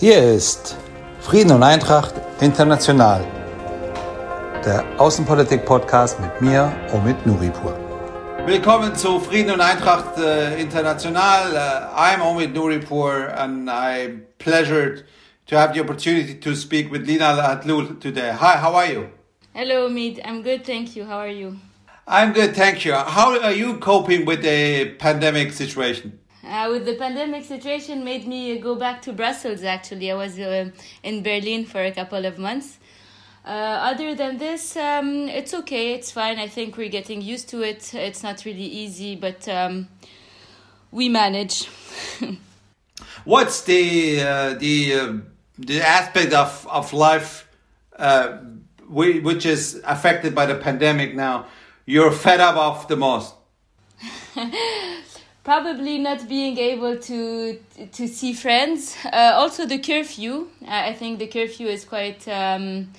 Hier ist Frieden und Eintracht International, der Außenpolitik-Podcast mit mir, Omid Nuripur. Willkommen zu Frieden und Eintracht äh, International. Uh, I'm Omid Nuripur and I'm pleasured to have the opportunity to speak with Lina Atlul today. Hi, how are you? Hello, Omid. I'm good, thank you. How are you? I'm good, thank you. How are you coping with the pandemic situation? Uh, with the pandemic situation made me go back to Brussels actually. I was uh, in Berlin for a couple of months. Uh, other than this, um, it's okay, it's fine. I think we're getting used to it. It's not really easy, but um, we manage. What's the uh, the uh, the aspect of of life uh, which is affected by the pandemic now? You're fed up of the most. probably not being able to to see friends. Uh, also, the curfew. I think the curfew is quite um,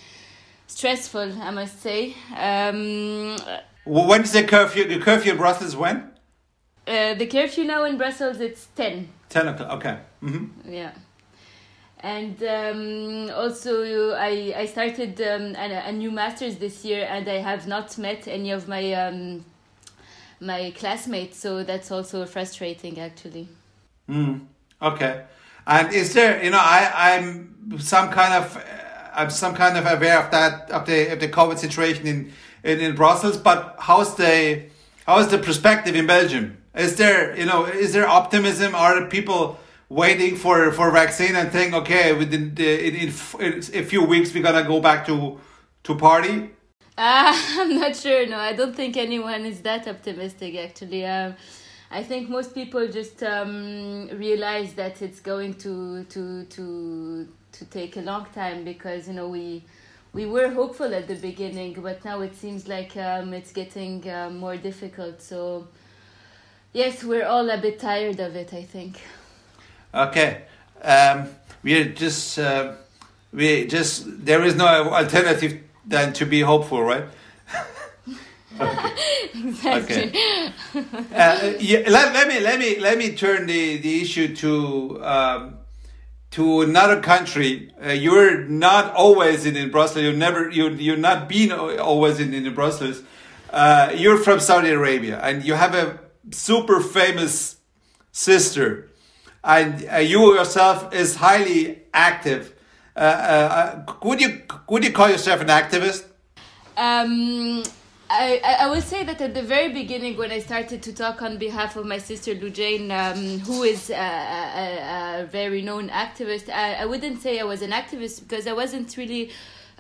stressful. I must say. Um, When's the curfew? The curfew in Brussels when? Uh, the curfew now in Brussels it's ten. Ten o'clock. Okay. Mm -hmm. Yeah. And um, also, I I started um, a, a, new masters this year, and I have not met any of my um, my classmates. So that's also frustrating, actually. Mm, okay. And is there, you know, I I'm some kind of I'm some kind of aware of that of the of the COVID situation in in, in Brussels, but how's the how's the perspective in Belgium? Is there you know is there optimism? Are people waiting for for vaccine and think okay within the, in, in, in a few weeks we're gonna go back to to party? Uh, I'm not sure. No, I don't think anyone is that optimistic. Actually, um, I think most people just um, realize that it's going to to to to take a long time because you know we we were hopeful at the beginning, but now it seems like um, it's getting uh, more difficult. So yes, we're all a bit tired of it. I think. Okay, um, we're just uh, we just there is no alternative than to be hopeful, right? okay. Exactly. Okay. Uh, yeah, let, let me let me let me turn the, the issue to um, to another country. Uh, you're not always in, in Brussels. You've never you you're not been always in, in Brussels. Uh, you're from Saudi Arabia, and you have a super famous sister, and uh, you yourself is highly active uh, uh, would you would you call yourself an activist? Um, I, I will say that at the very beginning, when I started to talk on behalf of my sister Lujain, um, who is a, a, a, very known activist, I, I wouldn't say I was an activist because I wasn't really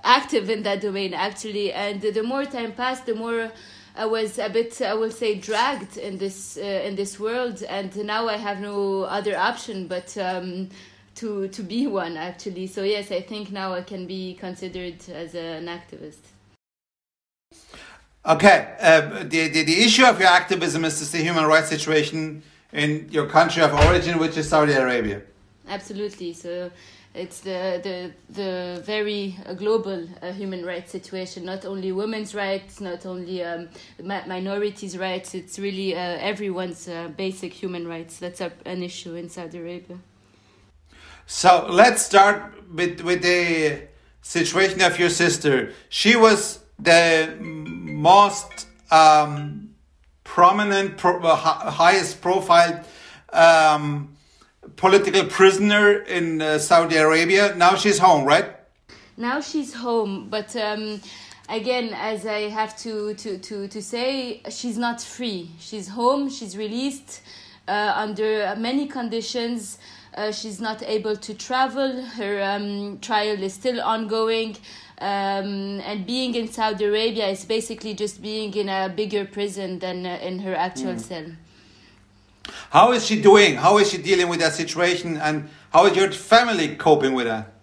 active in that domain actually. And the more time passed, the more I was a bit, I will say, dragged in this uh, in this world. And now I have no other option but. Um, to to be one actually. So yes, I think now I can be considered as an activist. Okay, uh, the, the the issue of your activism is the human rights situation in your country of origin, which is Saudi Arabia. Absolutely. So it's the the the very uh, global uh, human rights situation. Not only women's rights, not only um, minorities' rights. It's really uh, everyone's uh, basic human rights. That's an issue in Saudi Arabia. So let's start with with the situation of your sister. She was the most um, prominent, pro uh, highest profile um, political prisoner in uh, Saudi Arabia. Now she's home, right? Now she's home, but um, again, as I have to, to, to, to say, she's not free. She's home, she's released uh, under many conditions. Uh, she's not able to travel. Her um, trial is still ongoing. Um, and being in Saudi Arabia is basically just being in a bigger prison than uh, in her actual mm. cell. How is she doing? How is she dealing with that situation? And how is your family coping with that?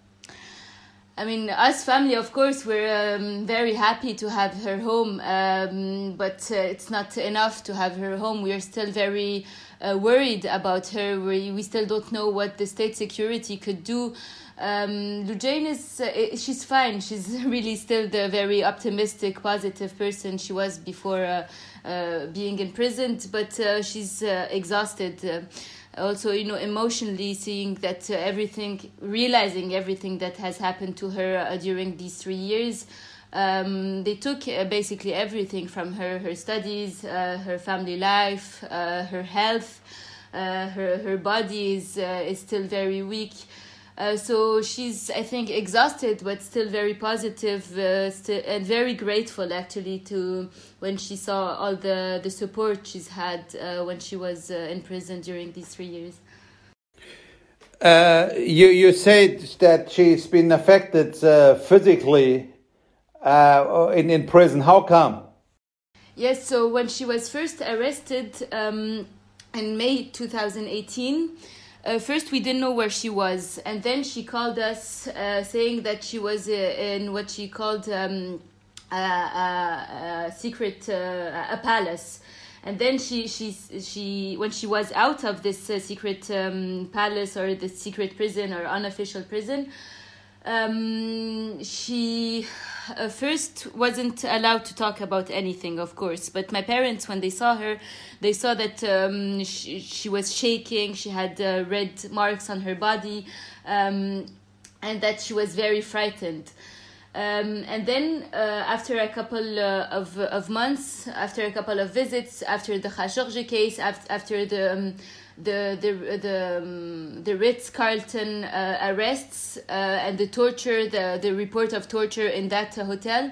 I mean, us family, of course, we're um, very happy to have her home, um, but uh, it's not enough to have her home. We are still very uh, worried about her. We, we still don't know what the state security could do. Um, Lujain is uh, she's fine. She's really still the very optimistic, positive person she was before uh, uh, being imprisoned, but uh, she's uh, exhausted. Uh, also you know emotionally seeing that everything realizing everything that has happened to her during these three years um, they took uh, basically everything from her her studies uh, her family life uh, her health uh, her her body is is still very weak uh, so she's, I think, exhausted, but still very positive, uh, st- and very grateful actually to when she saw all the the support she's had uh, when she was uh, in prison during these three years. Uh, you you said that she's been affected physically in in prison. How come? Yes, so when she was first arrested um, in May 2018 uh, first we didn't know where she was and then she called us uh, saying that she was uh, in what she called um, a, a, a, secret uh, a palace and then she she she when she was out of this uh, secret um, palace or the secret prison or unofficial prison um, she uh, first wasn't allowed to talk about anything, of course. But my parents, when they saw her, they saw that um, she, she was shaking. She had uh, red marks on her body, um, and that she was very frightened. Um, and then, uh, after a couple uh, of of months, after a couple of visits, after the Khashoggi case, after, after the um, the the the um, the Ritz Carlton uh, arrests uh, and the torture, the the report of torture in that hotel.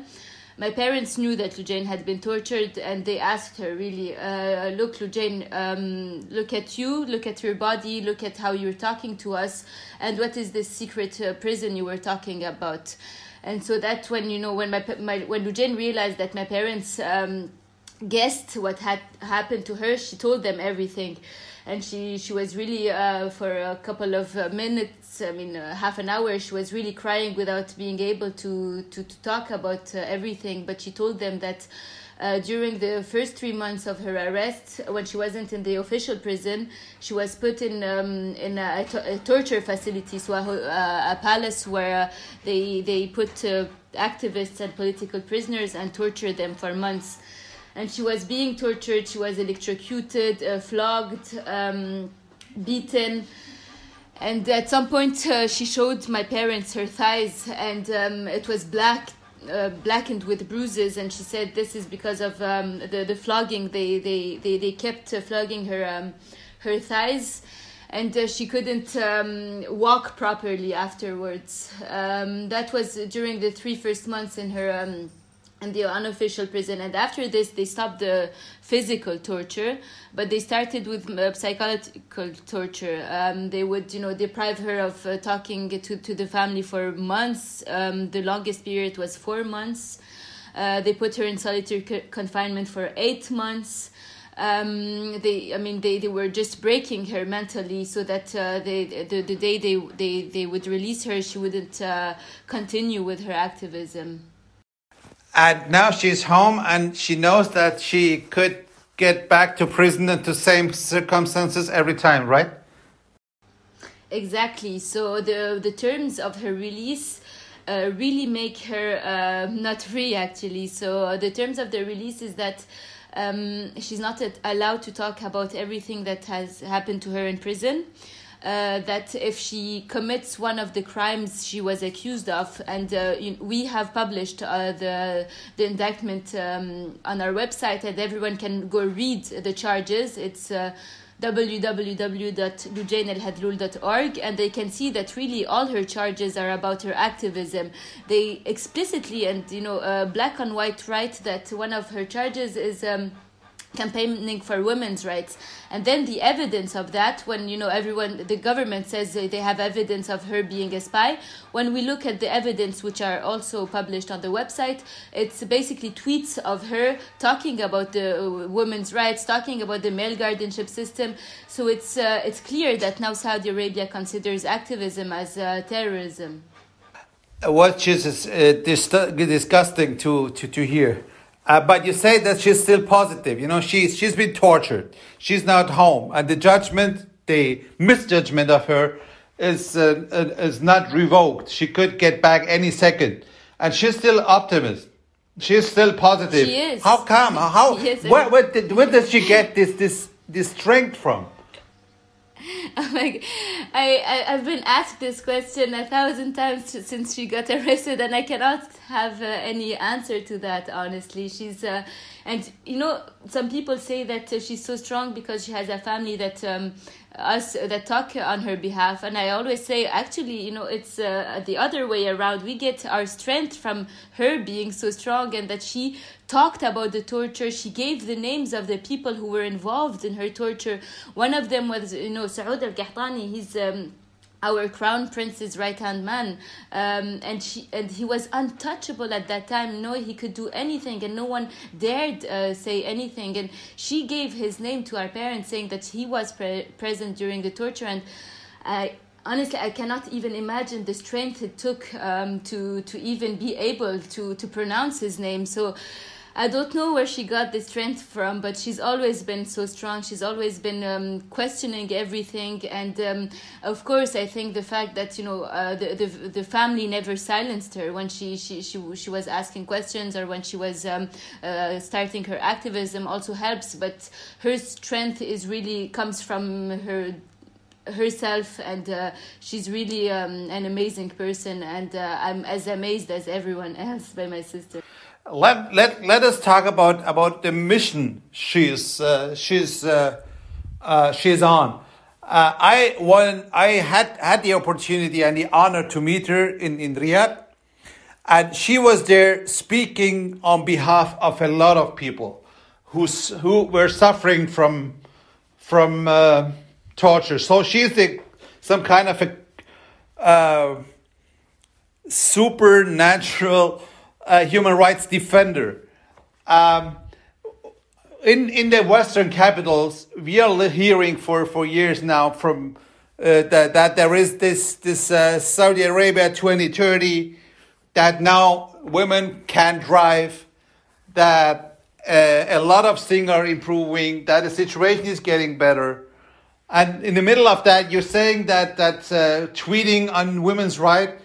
My parents knew that Lujain had been tortured, and they asked her, "Really, uh, look, Lujain, um, look at you, look at your body, look at how you're talking to us, and what is this secret uh, prison you were talking about?" And so that's when you know when my, my when Lujain realized that my parents um, guessed what had happened to her, she told them everything and she she was really uh, for a couple of uh, minutes i mean uh, half an hour she was really crying without being able to to, to talk about uh, everything. But she told them that uh, during the first three months of her arrest, when she wasn't in the official prison, she was put in um, in a, a, torture facility, so a, a palace where they they put activists and political prisoners and torture them for months and she was being tortured. She was electrocuted, uh, flogged, um, beaten. And at some point, uh, she showed my parents her thighs, and um, it was black, uh, blackened with bruises. And she said this is because of um, the the flogging. They they they, they kept uh, flogging her um, her thighs, and uh, she couldn't um, walk properly afterwards. Um, that was during the three first months in her in the unofficial prison. And after this they stopped the physical torture but they started with uh, psychological torture. Um, they would you know deprive her of uh, talking to, to the family for months. Um, the longest period was four months. Uh, they put her in solitary confinement for eight months. Um, they I mean they, they were just breaking her mentally so that uh, they the, the day they, they they would release her she wouldn't uh, continue with her activism and now she's home and she knows that she could get back to prison into same circumstances every time, right? Exactly. So the the terms of her release uh, really make her uh, not free actually. So the terms of the release is that um, she's not allowed to talk about everything that has happened to her in prison uh, that if she commits one of the crimes she was accused of, and uh, we have published uh, the the indictment um, on our website, and everyone can go read the charges. It's uh, www.lujainelhadloul.org and they can see that really all her charges are about her activism they explicitly and you know uh, black and white write that one of her charges is um, campaigning for women's rights. And then the evidence of that when you know everyone the government says they have evidence of her being a spy when we look at the evidence which are also published on the website it's basically tweets of her talking about the uh, women's rights talking about the male guardianship system. So it's uh, it's clear that now Saudi Arabia considers activism as uh, terrorism. Which is uh, disgusting to, to, to hear uh, but you say that she's still positive. You know, she's she's been tortured. She's now at home, and the judgment, the misjudgment of her, is uh, uh, is not revoked. She could get back any second, and she's still optimist. She's still positive. She is. How come? How? Where, where, did, where does she get this this this strength from? I'm like, I, I I've been asked this question a thousand times since she got arrested, and I cannot have uh, any answer to that. Honestly, she's uh, and you know some people say that uh, she's so strong because she has a family that um, us that talk on her behalf. And i always say actually you know it's uh, the other way around. We get our strength from her being so strong and that she talked about the torture. She gave the names of the people who were involved in her torture. One of them was you know saud al-qahtani he's um, our crown prince's right hand man um, and she and he was untouchable at that time. No he could do anything and no one dared uh, say anything. And she gave his name to our parents saying that he was pre- present during the torture. And i honestly i cannot even imagine the strength it took um, to to even be able to to pronounce his name. So I don't know where she got the strength from, but she's always been so strong. She's always been um, questioning everything, and um, of course, I think the fact that you know uh, the, the the family never silenced her when she she she, she was asking questions or when she was um, uh, starting her activism also helps. But her strength is really comes from her herself and uh, she's really um, an amazing person and uh, i'm as amazed as everyone else by my sister let let let us talk about about the mission she's uh, she's uh, uh, she's on. Uh, I when I had had the opportunity and the honor to meet her in in Riyadh, and she was there speaking on behalf of a lot of people who who were suffering from from uh, torture. So she's the some kind of a uh, supernatural a human rights defender. Um, in in the Western capitals, we are hearing for, for years now from uh, that that there is this this uh, Saudi Arabia 2030 that now women can drive, that uh, a lot of things are improving, that the situation is getting better. And in the middle of that, you're saying that that uh, tweeting on women's rights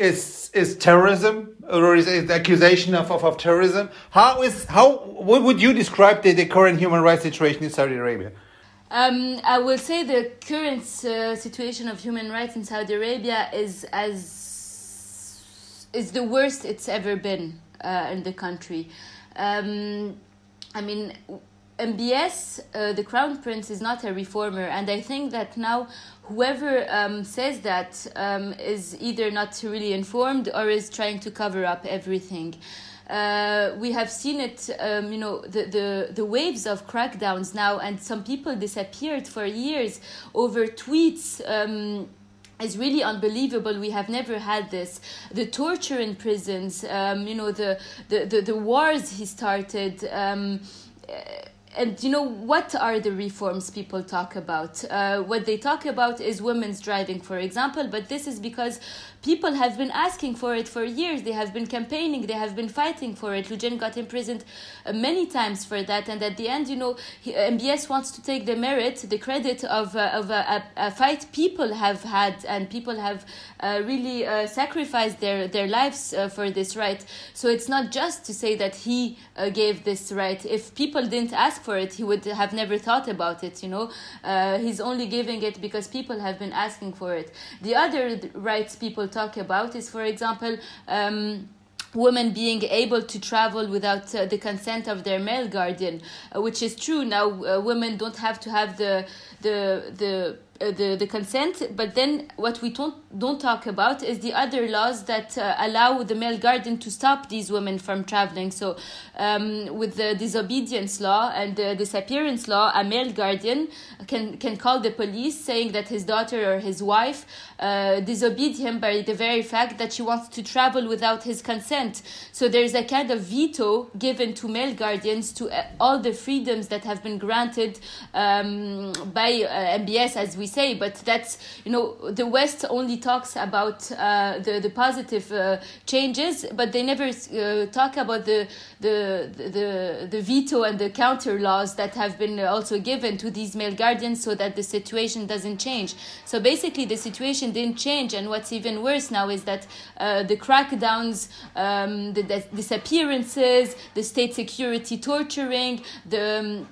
is is terrorism or is it accusation of, of, of terrorism? How is how what would you describe the, the current human rights situation in Saudi Arabia? Um, I will say the current uh, situation of human rights in Saudi Arabia is as is the worst it's ever been uh, in the country. Um, I mean, MBS, uh, the crown prince, is not a reformer, and I think that now whoever um, says that um, is either not really informed or is trying to cover up everything. Uh, we have seen it, um, you know, the, the, the waves of crackdowns now, and some people disappeared for years over tweets um, is really unbelievable. We have never had this. The torture in prisons, um, you know, the, the, the, the, wars he started. Um, and you know what are the reforms people talk about? Uh, what they talk about is women's driving for example but this is because people have been asking for it for years. They have been campaigning they have been fighting for it. Loujain got imprisoned uh, many times for that and at the end you know uh, mbs wants to take the merit the credit of, uh, of a, a, fight people have had and people have uh, really sacrificed their, their lives for this right. So it's not just to say that he gave this right. If people didn't ask for it, he would have never thought about it. You know, uh, he's only giving it because people have been asking for it. The other rights people talk about is, for example. Um, women being able to travel without uh, the consent of their male guardian, uh, which is true. Now, uh, women don't have to have the the the the the consent but then what we don't don't talk about is the other laws that uh, allow the male guardian to stop these women from traveling. So um, with the disobedience law and the disappearance law a male guardian can can call the police saying that his daughter or his wife uh, disobeyed him by the very fact that she wants to travel without his consent. So there's a kind of veto given to male guardians to uh, all the freedoms that have been granted um, by uh, mbs as we say, but that's you know the West only talks about uh, the the positive uh, changes, but they never uh, talk about the, the the the veto and the counter laws that have been also given to these male guardians so that the situation doesn't change. So basically, the situation didn't change, and what's even worse now is that uh, the crackdowns, um, the, the disappearances, the state security torturing, the um,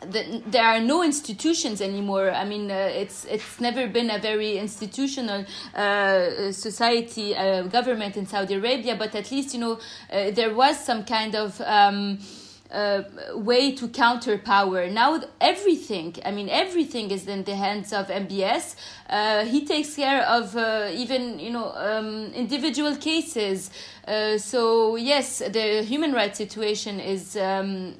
the, there are no institutions anymore. I mean, uh, it's it's never been a very institutional uh, society, uh, government in Saudi Arabia. But at least you know uh, there was some kind of. Um, uh, way to counter power. Now everything, I mean everything is in the hands of MBS. Uh, he takes care of uh, even you know um, individual cases. Uh, so yes, the human rights situation is um,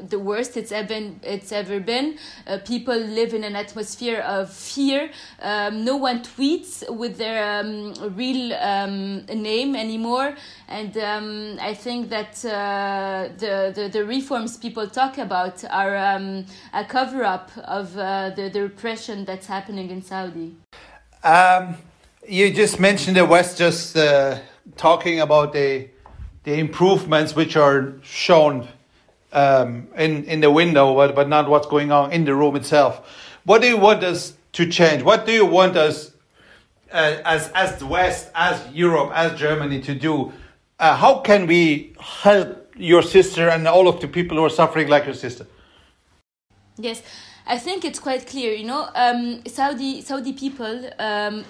the worst it's ever it's ever been. Uh, people live in an atmosphere of fear. Um, no one tweets with their um, real um, name anymore, and um, I think that uh, the, the, the reforms people talk about are um, a cover up of uh, the the repression that's happening in Saudi. You just mentioned the West just uh, talking about the the improvements which are shown um, in in the window, but but not what's going on in the room itself. What do you want us to change? What do you want us uh, as as the West, as Europe, as Germany to do? Uh, how can we help your sister and all of the people who are suffering like your sister? Yes, I think it's quite clear. You know, um, Saudi Saudi people um,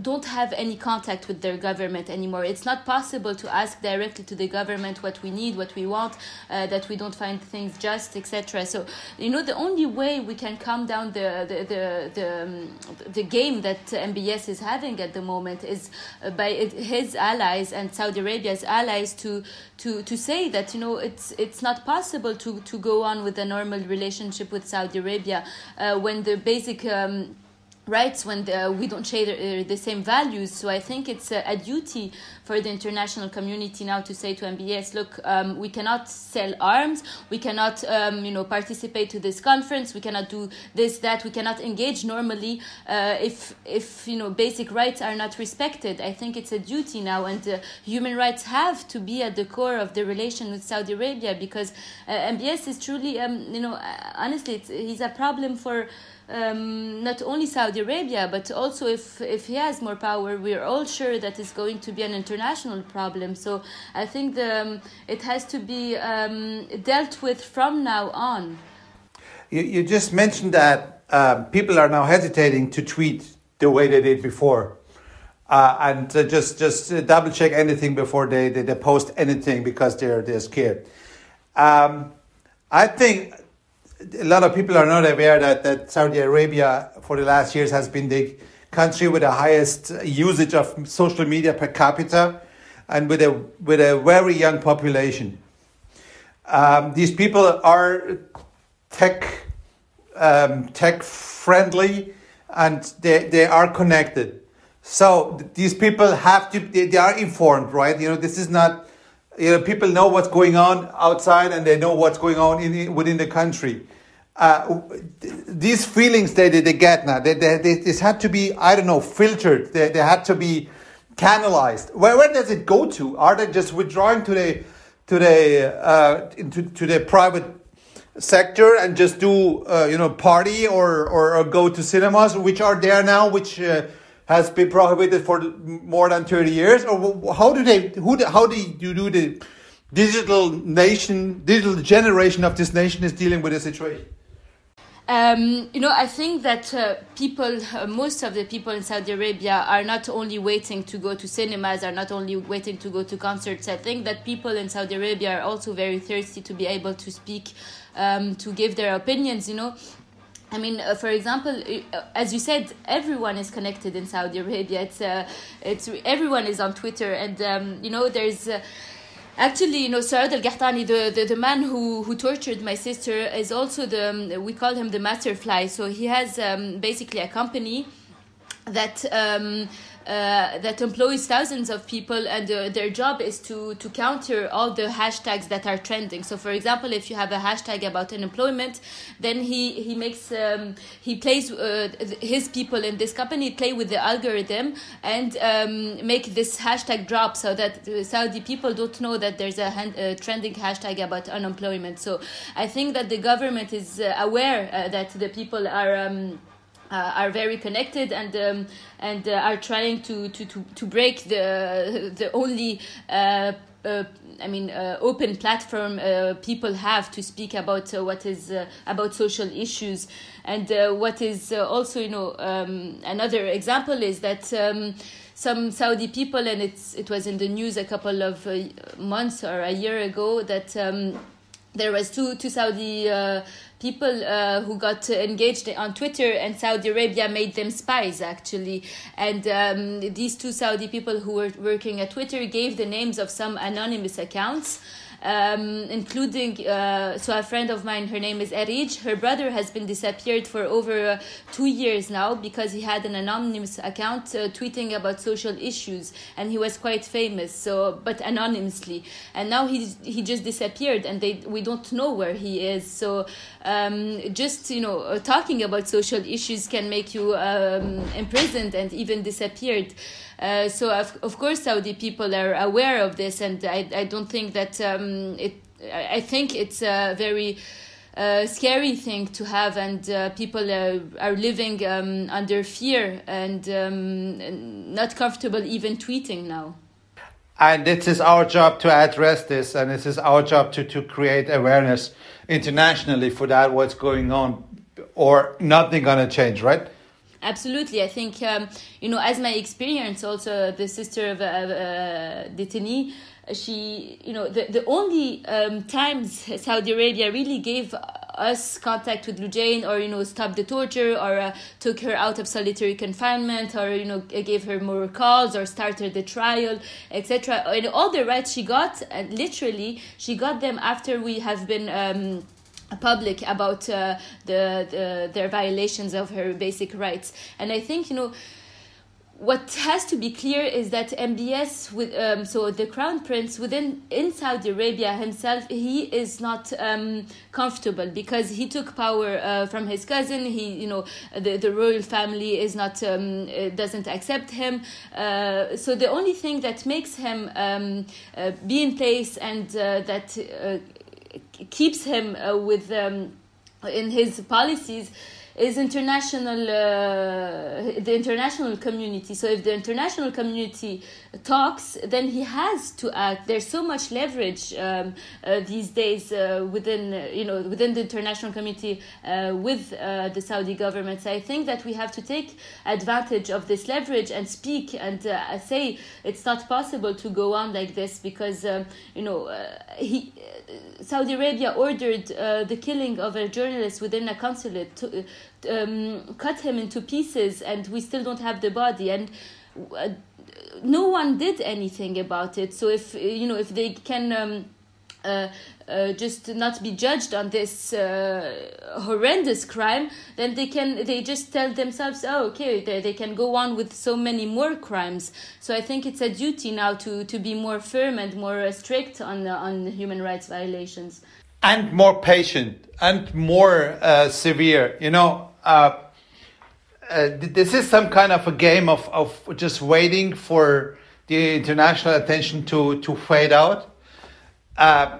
don't have any contact with their government anymore. It's not possible to ask directly to the government what we need, what we want, uh, that we don't find things just, etc. So, you know, the only way we can calm down the the the the, um, the game that MBS is having at the moment is uh, by his allies and Saudi Arabia's allies to to to say that you know it's it's not possible to to go on with a normal relationship with Saudi Arabia uh, when the basic um, rights when the, we don't share the, uh, same values. So I think it's a, a, duty for the international community now to say to MBS, look, um, we cannot sell arms, we cannot, um, you know, participate to this conference, we cannot do this, that, we cannot engage normally uh, if, if you know, basic rights are not respected. I think it's a duty now, and uh, human rights have to be at the core of the relation with Saudi Arabia because uh, MBS is truly, um, you know, uh, honestly, he's a problem for um, not only Saudi Arabia, but also if, if he has more power, we're all sure that it's going to be an international problem. So I think the, um, it has to be um, dealt with from now on. You, you just mentioned that um, people are now hesitating to tweet the way they did before. Uh, and uh, just just uh, double check anything before they, they, they, post anything because they're they're scared. Um, I think a lot of people are not aware that, that Saudi Arabia for the last years has been the country with the highest usage of social media per capita and with a with a very young population. Um, these people are tech um, tech friendly and they, they are connected. So these people have to they, they are informed, right? You know, this is not you know, people know what's going on outside and they know what's going on in, within the country. Uh, these feelings that they, they get now, they, they, they, this had to be, I don't know, filtered. They, they had to be canalized. Where, where does it go to? Are they just withdrawing to the, to the, uh, to, to the private sector and just do, uh, you know, party or, or, or, go to cinemas, which are there now, which uh, has been prohibited for more than 30 years? Or how do they, who, how do you do the digital nation, digital generation of this nation is dealing with the situation? Um, you know, I think that uh, people, uh, most of the people in Saudi Arabia are not only waiting to go to cinemas, are not only waiting to go to concerts. I think that people in Saudi Arabia are also very thirsty to be able to speak, um, to give their opinions, you know. I mean, uh, for example, uh, as you said, everyone is connected in Saudi Arabia. It's uh, it's everyone is on Twitter, and um, you know, there's. Uh, actually, you know, Saad Al Qahtani, the, the, the, man who, who tortured my sister, is also the, um, we call him the master fly. So he has um, basically a company that. Um, uh, that employs thousands of people, and uh, their job is to to counter all the hashtags that are trending. So, for example, if you have a hashtag about unemployment, then he he makes um, he plays uh, his people in this company play with the algorithm and um, make this hashtag drop so that Saudi people don't know that there's a, hand, a trending hashtag about unemployment. So, I think that the government is uh, aware uh, that the people are. Um, uh, are very connected and um, and uh, are trying to, to, to, to break the the only uh, uh, I mean, uh, open platform uh, people have to speak about uh, what is uh, about social issues, and uh, what is also, you know, um, another example is that. Um, some Saudi people, and it's it was in the news a couple of months or a year ago that um, there was two two Saudi people uh, who got engaged on Twitter, and Saudi Arabia made them spies actually. And um, these two Saudi people who were working at Twitter gave the names of some anonymous accounts um, including uh, so a friend of mine her name is Erij. Her brother has been disappeared for over uh, two years now because he had an anonymous account uh, tweeting about social issues and he was quite famous so but anonymously. And now he he just disappeared and they we don't know where he is. So um, just you know uh, talking about social issues can make you um, imprisoned and even disappeared uh, so of, of course Saudi people are aware of this, and I, I don't think that um, it. I think it's a very uh, scary thing to have, and uh, people are, are living um, under fear and um, not comfortable even tweeting now. And it is our job to address this, and it is our job to, to create awareness internationally for that, what's going on, or nothing going to change, right? Absolutely, I think um, you know, as my experience, also the sister of uh, uh, Deteni, she, you know, the the only um, times Saudi Arabia really gave us contact with Lujain or you know stopped the torture or uh, took her out of solitary confinement or you know gave her more calls or started the trial etc and all the rights she got and literally she got them after we have been um, public about uh, the, the, their violations of her basic rights and i think you know what has to be clear is that MBS, with um, so the crown prince within in Saudi Arabia himself, he is not um, comfortable because he took power uh, from his cousin. He, you know, the the royal family is not um, doesn't accept him. Uh, so the only thing that makes him um, uh, be in place and uh, that uh, keeps him uh, with um, in his policies is international uh, the international community. So if the international community talks then he has to act. There's so much leverage um, uh, these days uh, within uh, you know within the international community uh, with uh, the Saudi government. So I think that we have to take advantage of this leverage and speak and say it's not possible to go on like this because um, you know he Saudi Arabia ordered the killing of a journalist within a consulate to, um, cut him into pieces and we still don't have the body. And uh, no one did anything about it. So if you know if they can um, uh, uh, just not be judged on this uh, horrendous crime, then they can they just tell themselves, oh, okay, they, they can go on with so many more crimes. So I think it's a duty now to, to be more firm and more strict on on human rights violations, and more patient and more uh, severe. You know, uh, uh, this is some kind of a game of, of just waiting for the international attention to, to fade out. Uh,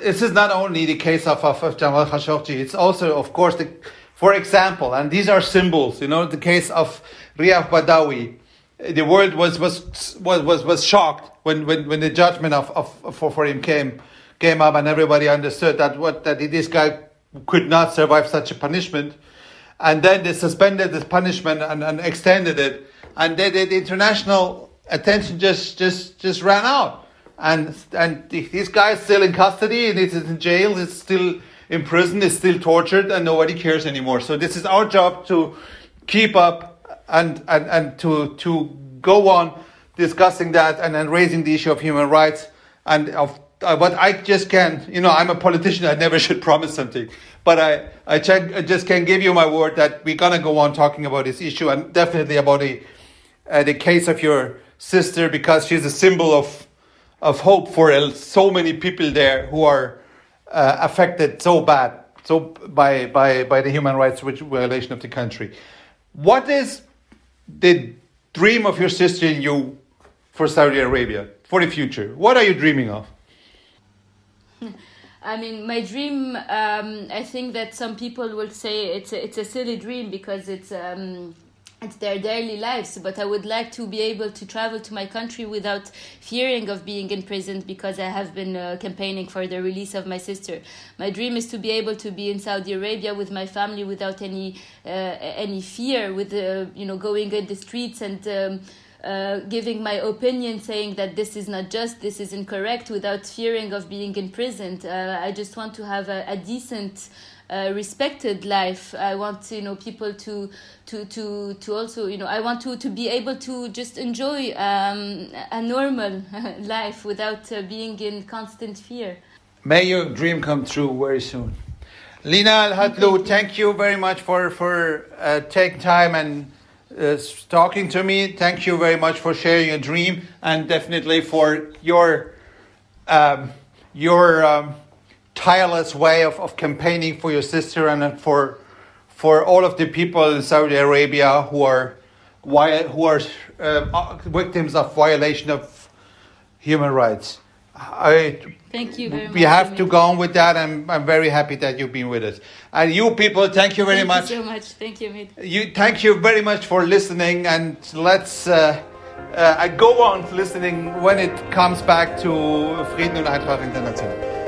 this is not only the case of, of, of Jamal Khashoggi, it's also, of course, the, for example, and these are symbols, you know, the case of Raif Badawi. The world was, was, was, was, was shocked when, when, when the judgment of, of, for, for him came, came up and everybody understood that, what, that this guy could not survive such a punishment. And then they suspended this punishment and, and extended it, and they, they, the international attention just just just ran out, and and this guy is still in custody and he's in jail, he's still in prison, he's still tortured, and nobody cares anymore. So this is our job to keep up and and, and to to go on discussing that and then raising the issue of human rights and of uh, but I just can't. you know, I'm a politician. I never should promise something, but I, I, check, I just can give you my word that we're gonna go on talking about this issue and definitely about the, uh, the case of your sister because she's a symbol of, of hope for so many people there who are uh, affected so bad, so by by by the human rights violation of the country. What is the dream of your sister and you for Saudi Arabia for the future? What are you dreaming of? I mean, my dream. Um, I think that some people will say it's a, it's a silly dream because it's um, it's their daily lives but i would like to be able to travel to my country without fearing of being imprisoned because i have been uh, campaigning for the release of my sister my dream is to be able to be in saudi arabia with my family without any uh, any fear with uh, you know going in the streets and um, uh, giving my opinion saying that this is not just this is incorrect without fearing of being imprisoned uh, i just want to have a, a decent uh, respected life. I want you know people to to to to also you know I want to to be able to just enjoy um, a normal life without uh, being in constant fear. May your dream come true very soon. Lina Al Hathloul, thank you very much for for uh, taking time and. Uh, talking to me, thank you very much for sharing your dream and definitely for your um, your um, tireless way of, of campaigning for your sister and for for all of the people in Saudi Arabia who are who are uh, victims of violation of human rights. I, thank you very we much. We have to go on with that. I'm, I'm very happy that you've been with us. And you people, thank you very thank much. You so much. Thank you, Mid. You, thank you very much for listening. And let's uh, uh, go on listening when it comes back to Frieden und Eintracht International.